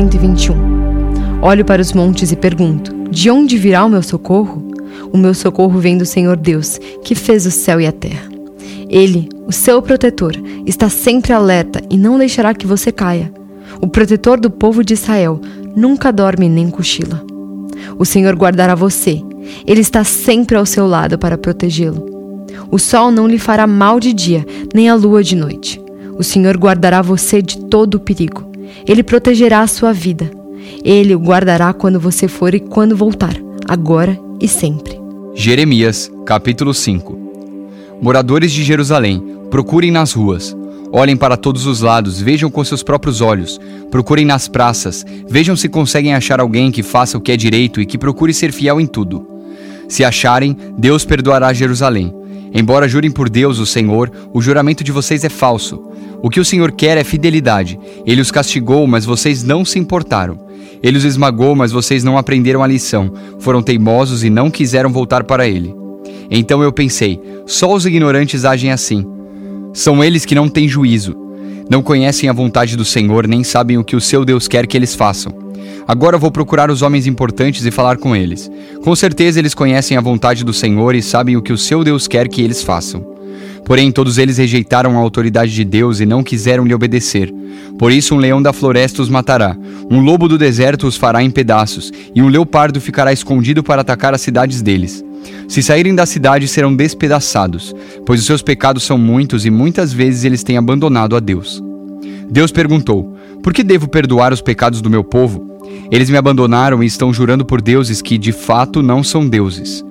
121 Olho para os montes e pergunto: De onde virá o meu socorro? O meu socorro vem do Senhor Deus, que fez o céu e a terra. Ele, o seu protetor, está sempre alerta e não deixará que você caia. O protetor do povo de Israel nunca dorme nem cochila. O Senhor guardará você. Ele está sempre ao seu lado para protegê-lo. O sol não lhe fará mal de dia, nem a lua de noite. O Senhor guardará você de todo o perigo. Ele protegerá a sua vida. Ele o guardará quando você for e quando voltar, agora e sempre. Jeremias, capítulo 5 Moradores de Jerusalém, procurem nas ruas, olhem para todos os lados, vejam com seus próprios olhos, procurem nas praças, vejam se conseguem achar alguém que faça o que é direito e que procure ser fiel em tudo. Se acharem, Deus perdoará Jerusalém. Embora jurem por Deus, o Senhor, o juramento de vocês é falso. O que o Senhor quer é fidelidade. Ele os castigou, mas vocês não se importaram. Ele os esmagou, mas vocês não aprenderam a lição. Foram teimosos e não quiseram voltar para ele. Então eu pensei: só os ignorantes agem assim. São eles que não têm juízo. Não conhecem a vontade do Senhor, nem sabem o que o seu Deus quer que eles façam. Agora vou procurar os homens importantes e falar com eles. Com certeza eles conhecem a vontade do Senhor e sabem o que o seu Deus quer que eles façam. Porém, todos eles rejeitaram a autoridade de Deus e não quiseram lhe obedecer. Por isso, um leão da floresta os matará, um lobo do deserto os fará em pedaços, e um leopardo ficará escondido para atacar as cidades deles. Se saírem da cidade, serão despedaçados, pois os seus pecados são muitos e muitas vezes eles têm abandonado a Deus. Deus perguntou: Por que devo perdoar os pecados do meu povo? Eles me abandonaram e estão jurando por deuses que de fato não são deuses.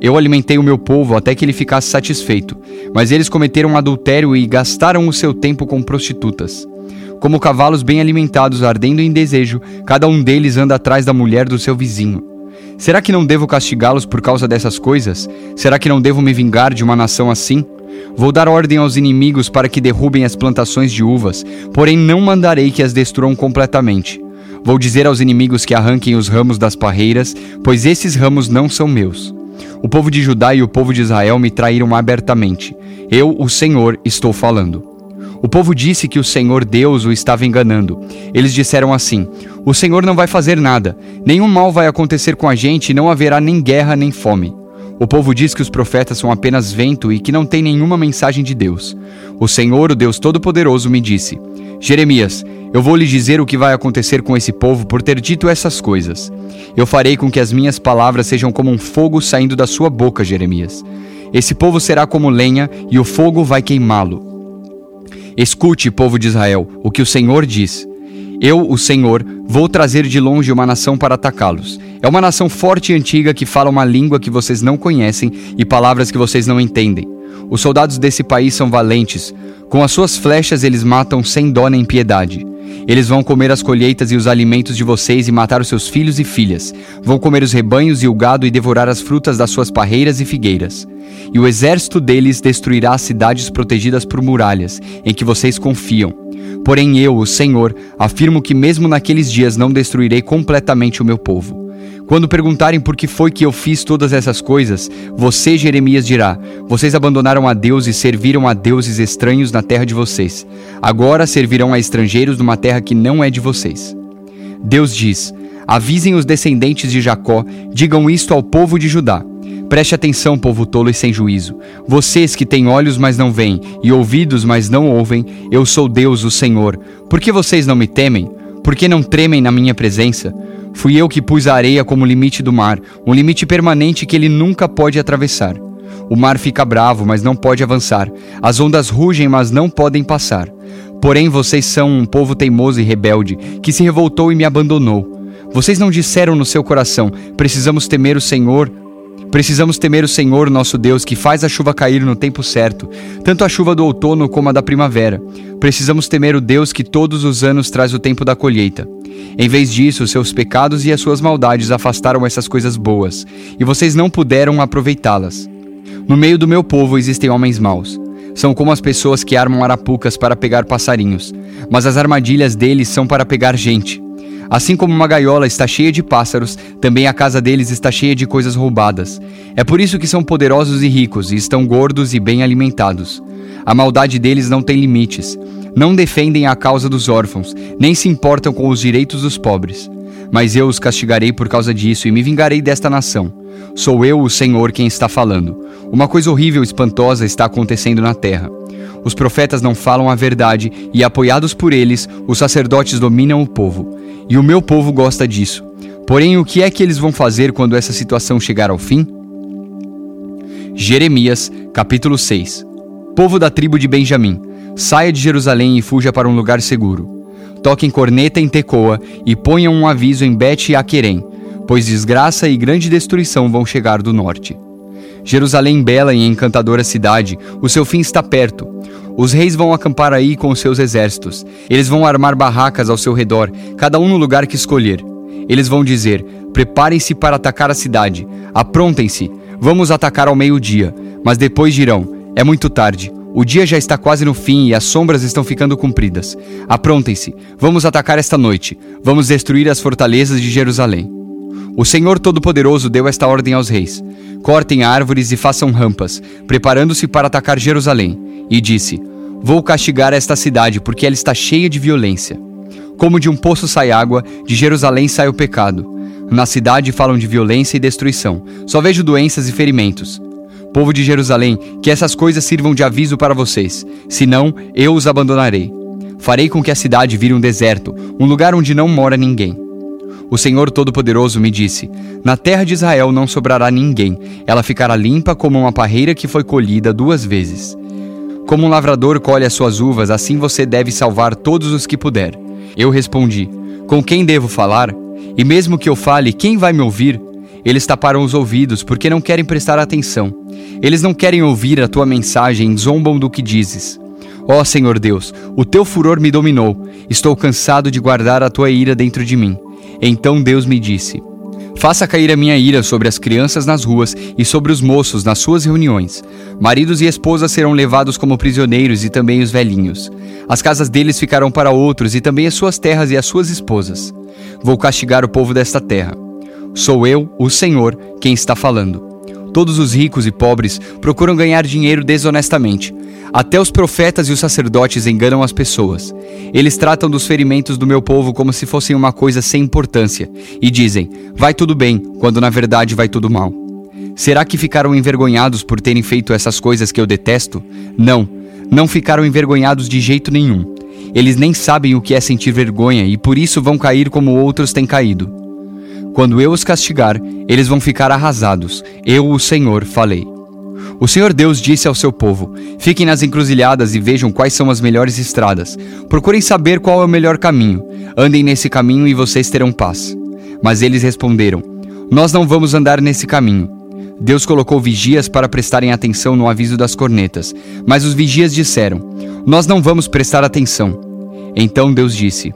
Eu alimentei o meu povo até que ele ficasse satisfeito, mas eles cometeram adultério e gastaram o seu tempo com prostitutas. Como cavalos bem alimentados ardendo em desejo, cada um deles anda atrás da mulher do seu vizinho. Será que não devo castigá-los por causa dessas coisas? Será que não devo me vingar de uma nação assim? Vou dar ordem aos inimigos para que derrubem as plantações de uvas, porém não mandarei que as destruam completamente. Vou dizer aos inimigos que arranquem os ramos das parreiras, pois esses ramos não são meus. O povo de Judá e o povo de Israel me traíram abertamente. Eu, o Senhor, estou falando. O povo disse que o Senhor Deus o estava enganando. Eles disseram assim: O Senhor não vai fazer nada, nenhum mal vai acontecer com a gente e não haverá nem guerra nem fome. O povo diz que os profetas são apenas vento e que não tem nenhuma mensagem de Deus. O Senhor, o Deus Todo-Poderoso, me disse: Jeremias, eu vou lhe dizer o que vai acontecer com esse povo por ter dito essas coisas. Eu farei com que as minhas palavras sejam como um fogo saindo da sua boca, Jeremias. Esse povo será como lenha e o fogo vai queimá-lo. Escute, povo de Israel, o que o Senhor diz. Eu, o Senhor, vou trazer de longe uma nação para atacá-los. É uma nação forte e antiga que fala uma língua que vocês não conhecem e palavras que vocês não entendem. Os soldados desse país são valentes. Com as suas flechas eles matam sem dó nem piedade. Eles vão comer as colheitas e os alimentos de vocês e matar os seus filhos e filhas. Vão comer os rebanhos e o gado e devorar as frutas das suas parreiras e figueiras. E o exército deles destruirá as cidades protegidas por muralhas, em que vocês confiam. Porém eu, o Senhor, afirmo que mesmo naqueles dias não destruirei completamente o meu povo. Quando perguntarem por que foi que eu fiz todas essas coisas, você, Jeremias, dirá: Vocês abandonaram a Deus e serviram a deuses estranhos na terra de vocês. Agora servirão a estrangeiros numa terra que não é de vocês. Deus diz: Avisem os descendentes de Jacó, digam isto ao povo de Judá. Preste atenção, povo tolo e sem juízo. Vocês que têm olhos, mas não veem, e ouvidos, mas não ouvem, eu sou Deus, o Senhor. Por que vocês não me temem? Por que não tremem na minha presença? Fui eu que pus a areia como limite do mar, um limite permanente que ele nunca pode atravessar. O mar fica bravo, mas não pode avançar. As ondas rugem, mas não podem passar. Porém, vocês são um povo teimoso e rebelde, que se revoltou e me abandonou. Vocês não disseram no seu coração: precisamos temer o Senhor, Precisamos temer o Senhor, nosso Deus, que faz a chuva cair no tempo certo, tanto a chuva do outono como a da primavera. Precisamos temer o Deus que todos os anos traz o tempo da colheita. Em vez disso, seus pecados e as suas maldades afastaram essas coisas boas, e vocês não puderam aproveitá-las. No meio do meu povo existem homens maus. São como as pessoas que armam arapucas para pegar passarinhos, mas as armadilhas deles são para pegar gente. Assim como uma gaiola está cheia de pássaros, também a casa deles está cheia de coisas roubadas. É por isso que são poderosos e ricos, e estão gordos e bem alimentados. A maldade deles não tem limites. Não defendem a causa dos órfãos, nem se importam com os direitos dos pobres. Mas eu os castigarei por causa disso e me vingarei desta nação. Sou eu, o Senhor, quem está falando. Uma coisa horrível e espantosa está acontecendo na terra. Os profetas não falam a verdade e, apoiados por eles, os sacerdotes dominam o povo. E o meu povo gosta disso. Porém, o que é que eles vão fazer quando essa situação chegar ao fim? Jeremias, capítulo 6 Povo da tribo de Benjamim, saia de Jerusalém e fuja para um lugar seguro. Toquem corneta em Tecoa e ponham um aviso em Bet-Aquerem, pois desgraça e grande destruição vão chegar do norte. Jerusalém bela e encantadora cidade, o seu fim está perto. Os reis vão acampar aí com os seus exércitos. Eles vão armar barracas ao seu redor, cada um no lugar que escolher. Eles vão dizer: Preparem-se para atacar a cidade. Aprontem-se. Vamos atacar ao meio-dia. Mas depois dirão: é muito tarde. O dia já está quase no fim e as sombras estão ficando compridas. Aprontem-se. Vamos atacar esta noite. Vamos destruir as fortalezas de Jerusalém. O Senhor Todo-Poderoso deu esta ordem aos reis: Cortem árvores e façam rampas, preparando-se para atacar Jerusalém. E disse: Vou castigar esta cidade porque ela está cheia de violência. Como de um poço sai água, de Jerusalém sai o pecado. Na cidade falam de violência e destruição. Só vejo doenças e ferimentos. Povo de Jerusalém, que essas coisas sirvam de aviso para vocês, senão eu os abandonarei. Farei com que a cidade vire um deserto, um lugar onde não mora ninguém. O Senhor Todo-Poderoso me disse: Na terra de Israel não sobrará ninguém, ela ficará limpa como uma parreira que foi colhida duas vezes. Como um lavrador colhe as suas uvas, assim você deve salvar todos os que puder. Eu respondi: Com quem devo falar? E mesmo que eu fale, quem vai me ouvir? Eles taparam os ouvidos porque não querem prestar atenção. Eles não querem ouvir a tua mensagem, zombam do que dizes. Ó oh, Senhor Deus, o teu furor me dominou. Estou cansado de guardar a tua ira dentro de mim. Então Deus me disse: Faça cair a minha ira sobre as crianças nas ruas e sobre os moços nas suas reuniões. Maridos e esposas serão levados como prisioneiros e também os velhinhos. As casas deles ficarão para outros e também as suas terras e as suas esposas. Vou castigar o povo desta terra. Sou eu, o Senhor, quem está falando. Todos os ricos e pobres procuram ganhar dinheiro desonestamente. Até os profetas e os sacerdotes enganam as pessoas. Eles tratam dos ferimentos do meu povo como se fossem uma coisa sem importância e dizem: vai tudo bem, quando na verdade vai tudo mal. Será que ficaram envergonhados por terem feito essas coisas que eu detesto? Não, não ficaram envergonhados de jeito nenhum. Eles nem sabem o que é sentir vergonha e por isso vão cair como outros têm caído. Quando eu os castigar, eles vão ficar arrasados. Eu, o Senhor, falei. O Senhor Deus disse ao seu povo: Fiquem nas encruzilhadas e vejam quais são as melhores estradas. Procurem saber qual é o melhor caminho. Andem nesse caminho e vocês terão paz. Mas eles responderam: Nós não vamos andar nesse caminho. Deus colocou vigias para prestarem atenção no aviso das cornetas, mas os vigias disseram: Nós não vamos prestar atenção. Então Deus disse: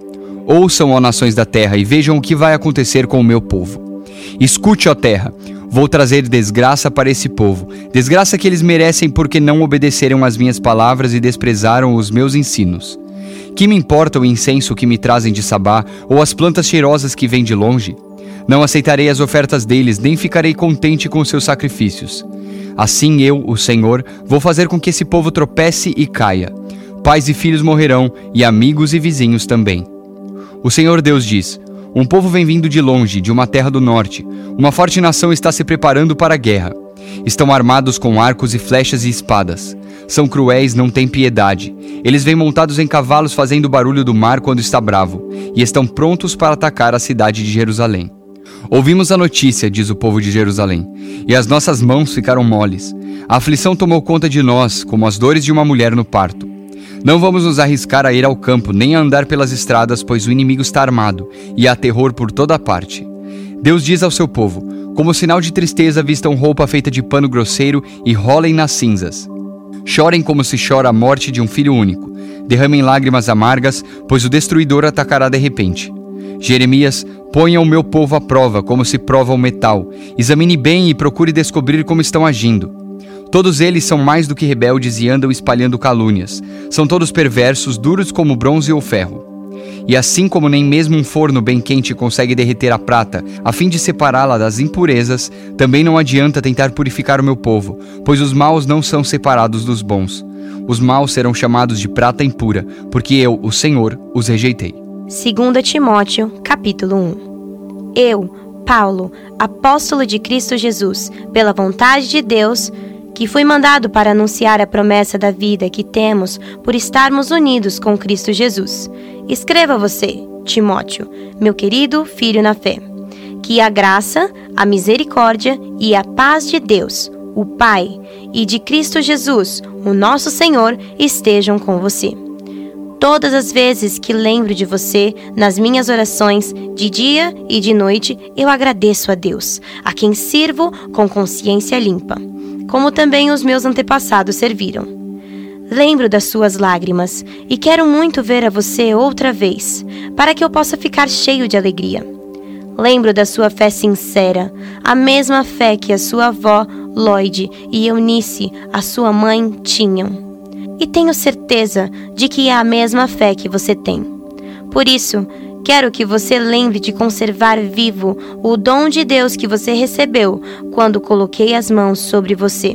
Ouçam, ó nações da terra, e vejam o que vai acontecer com o meu povo. Escute, ó terra, vou trazer desgraça para esse povo, desgraça que eles merecem porque não obedeceram às minhas palavras e desprezaram os meus ensinos. Que me importa o incenso que me trazem de Sabá ou as plantas cheirosas que vêm de longe? Não aceitarei as ofertas deles, nem ficarei contente com seus sacrifícios. Assim eu, o Senhor, vou fazer com que esse povo tropece e caia. Pais e filhos morrerão, e amigos e vizinhos também. O Senhor Deus diz: Um povo vem vindo de longe, de uma terra do norte. Uma forte nação está se preparando para a guerra. Estão armados com arcos e flechas e espadas. São cruéis, não têm piedade. Eles vêm montados em cavalos fazendo o barulho do mar quando está bravo, e estão prontos para atacar a cidade de Jerusalém. Ouvimos a notícia, diz o povo de Jerusalém, e as nossas mãos ficaram moles. A aflição tomou conta de nós, como as dores de uma mulher no parto. Não vamos nos arriscar a ir ao campo, nem a andar pelas estradas, pois o inimigo está armado e há terror por toda parte. Deus diz ao seu povo: Como sinal de tristeza, vistam roupa feita de pano grosseiro e rolem nas cinzas. Chorem como se chora a morte de um filho único. Derramem lágrimas amargas, pois o destruidor atacará de repente. Jeremias, ponha o meu povo à prova, como se prova o metal. Examine bem e procure descobrir como estão agindo. Todos eles são mais do que rebeldes e andam espalhando calúnias. São todos perversos, duros como bronze ou ferro. E assim como nem mesmo um forno bem quente consegue derreter a prata, a fim de separá-la das impurezas, também não adianta tentar purificar o meu povo, pois os maus não são separados dos bons. Os maus serão chamados de prata impura, porque eu, o Senhor, os rejeitei. 2 Timóteo, capítulo 1. Eu, Paulo, apóstolo de Cristo Jesus, pela vontade de Deus, que fui mandado para anunciar a promessa da vida que temos por estarmos unidos com Cristo Jesus. Escreva você, Timóteo, meu querido filho na fé, que a graça, a misericórdia e a paz de Deus, o Pai, e de Cristo Jesus, o nosso Senhor, estejam com você. Todas as vezes que lembro de você nas minhas orações, de dia e de noite, eu agradeço a Deus, a quem sirvo com consciência limpa como também os meus antepassados serviram. Lembro das suas lágrimas e quero muito ver a você outra vez, para que eu possa ficar cheio de alegria. Lembro da sua fé sincera, a mesma fé que a sua avó, Lloyd, e Eunice, a sua mãe, tinham. E tenho certeza de que é a mesma fé que você tem. Por isso, Quero que você lembre de conservar vivo o dom de Deus que você recebeu quando coloquei as mãos sobre você.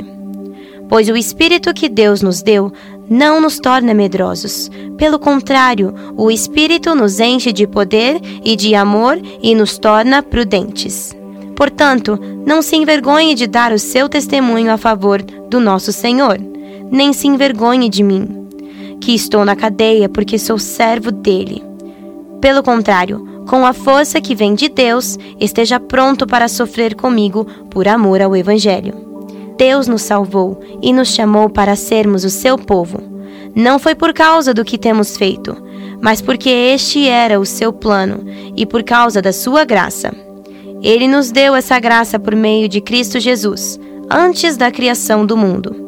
Pois o Espírito que Deus nos deu não nos torna medrosos. Pelo contrário, o Espírito nos enche de poder e de amor e nos torna prudentes. Portanto, não se envergonhe de dar o seu testemunho a favor do nosso Senhor, nem se envergonhe de mim, que estou na cadeia porque sou servo dele. Pelo contrário, com a força que vem de Deus, esteja pronto para sofrer comigo por amor ao Evangelho. Deus nos salvou e nos chamou para sermos o seu povo. Não foi por causa do que temos feito, mas porque este era o seu plano e por causa da sua graça. Ele nos deu essa graça por meio de Cristo Jesus, antes da criação do mundo.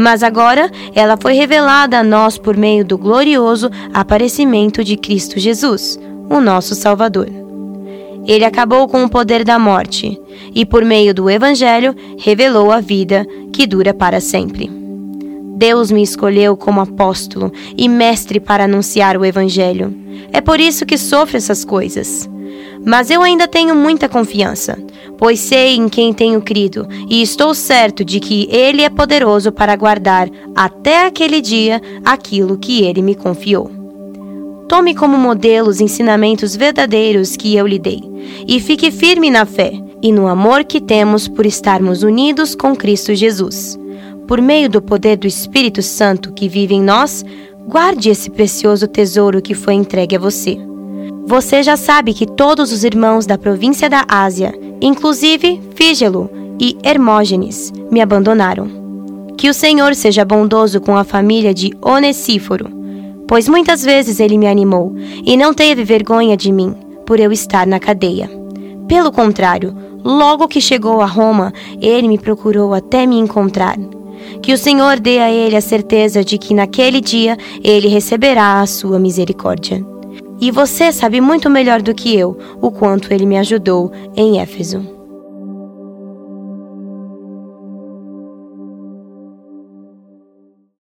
Mas agora ela foi revelada a nós por meio do glorioso aparecimento de Cristo Jesus, o nosso Salvador. Ele acabou com o poder da morte e, por meio do Evangelho, revelou a vida que dura para sempre. Deus me escolheu como apóstolo e mestre para anunciar o Evangelho. É por isso que sofro essas coisas. Mas eu ainda tenho muita confiança, pois sei em quem tenho crido e estou certo de que Ele é poderoso para guardar até aquele dia aquilo que Ele me confiou. Tome como modelo os ensinamentos verdadeiros que eu lhe dei e fique firme na fé e no amor que temos por estarmos unidos com Cristo Jesus. Por meio do poder do Espírito Santo que vive em nós, guarde esse precioso tesouro que foi entregue a você. Você já sabe que todos os irmãos da província da Ásia, inclusive Fígelo e Hermógenes, me abandonaram. Que o Senhor seja bondoso com a família de Onesíforo, pois muitas vezes ele me animou e não teve vergonha de mim, por eu estar na cadeia. Pelo contrário, logo que chegou a Roma, ele me procurou até me encontrar. Que o Senhor dê a ele a certeza de que naquele dia ele receberá a sua misericórdia. E você sabe muito melhor do que eu o quanto ele me ajudou em Éfeso.